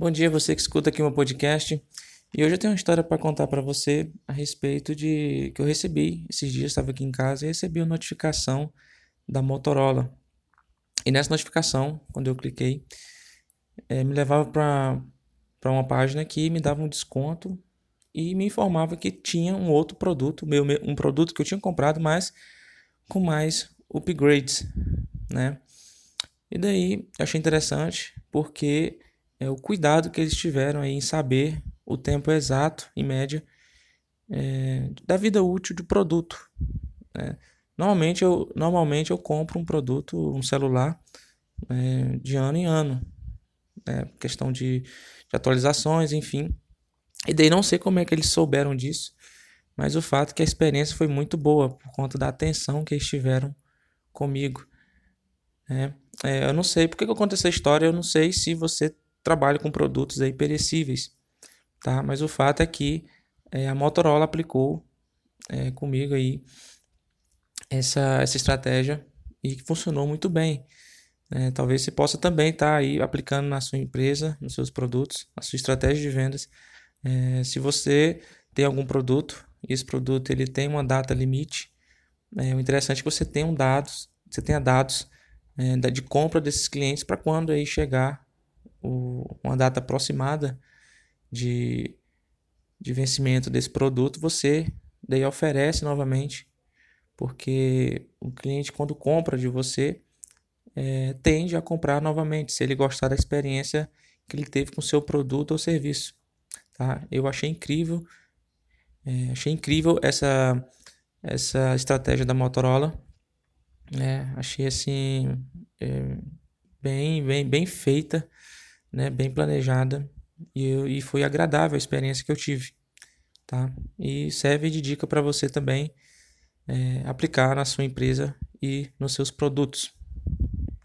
Bom dia, você que escuta aqui meu podcast. E hoje eu tenho uma história para contar para você a respeito de que eu recebi esses dias, estava aqui em casa e recebi uma notificação da Motorola. E nessa notificação, quando eu cliquei, é, me levava para uma página que me dava um desconto e me informava que tinha um outro produto, meu, um produto que eu tinha comprado, mas com mais upgrades, né? E daí eu achei interessante porque é o cuidado que eles tiveram aí em saber o tempo exato, em média, é, da vida útil do produto. Né? Normalmente, eu, normalmente eu compro um produto, um celular, é, de ano em ano. Né? Questão de, de atualizações, enfim. E daí não sei como é que eles souberam disso, mas o fato é que a experiência foi muito boa por conta da atenção que eles tiveram comigo. É, é, eu não sei porque que eu conto essa história, eu não sei se você trabalha com produtos aí perecíveis, tá? Mas o fato é que é, a Motorola aplicou é, comigo aí essa, essa estratégia e funcionou muito bem. É, talvez você possa também estar tá aí aplicando na sua empresa, nos seus produtos, na sua estratégia de vendas. É, se você tem algum produto e esse produto ele tem uma data limite, é, o interessante é que você tenha um dados, você tenha dados de compra desses clientes para quando aí chegar o, uma data aproximada de, de vencimento desse produto, você daí oferece novamente, porque o cliente quando compra de você é, tende a comprar novamente, se ele gostar da experiência que ele teve com seu produto ou serviço. Tá? Eu achei incrível, é, achei incrível essa, essa estratégia da Motorola. É, achei assim é, bem, bem, bem feita, né, bem planejada e, e foi agradável a experiência que eu tive, tá? E serve de dica para você também é, aplicar na sua empresa e nos seus produtos.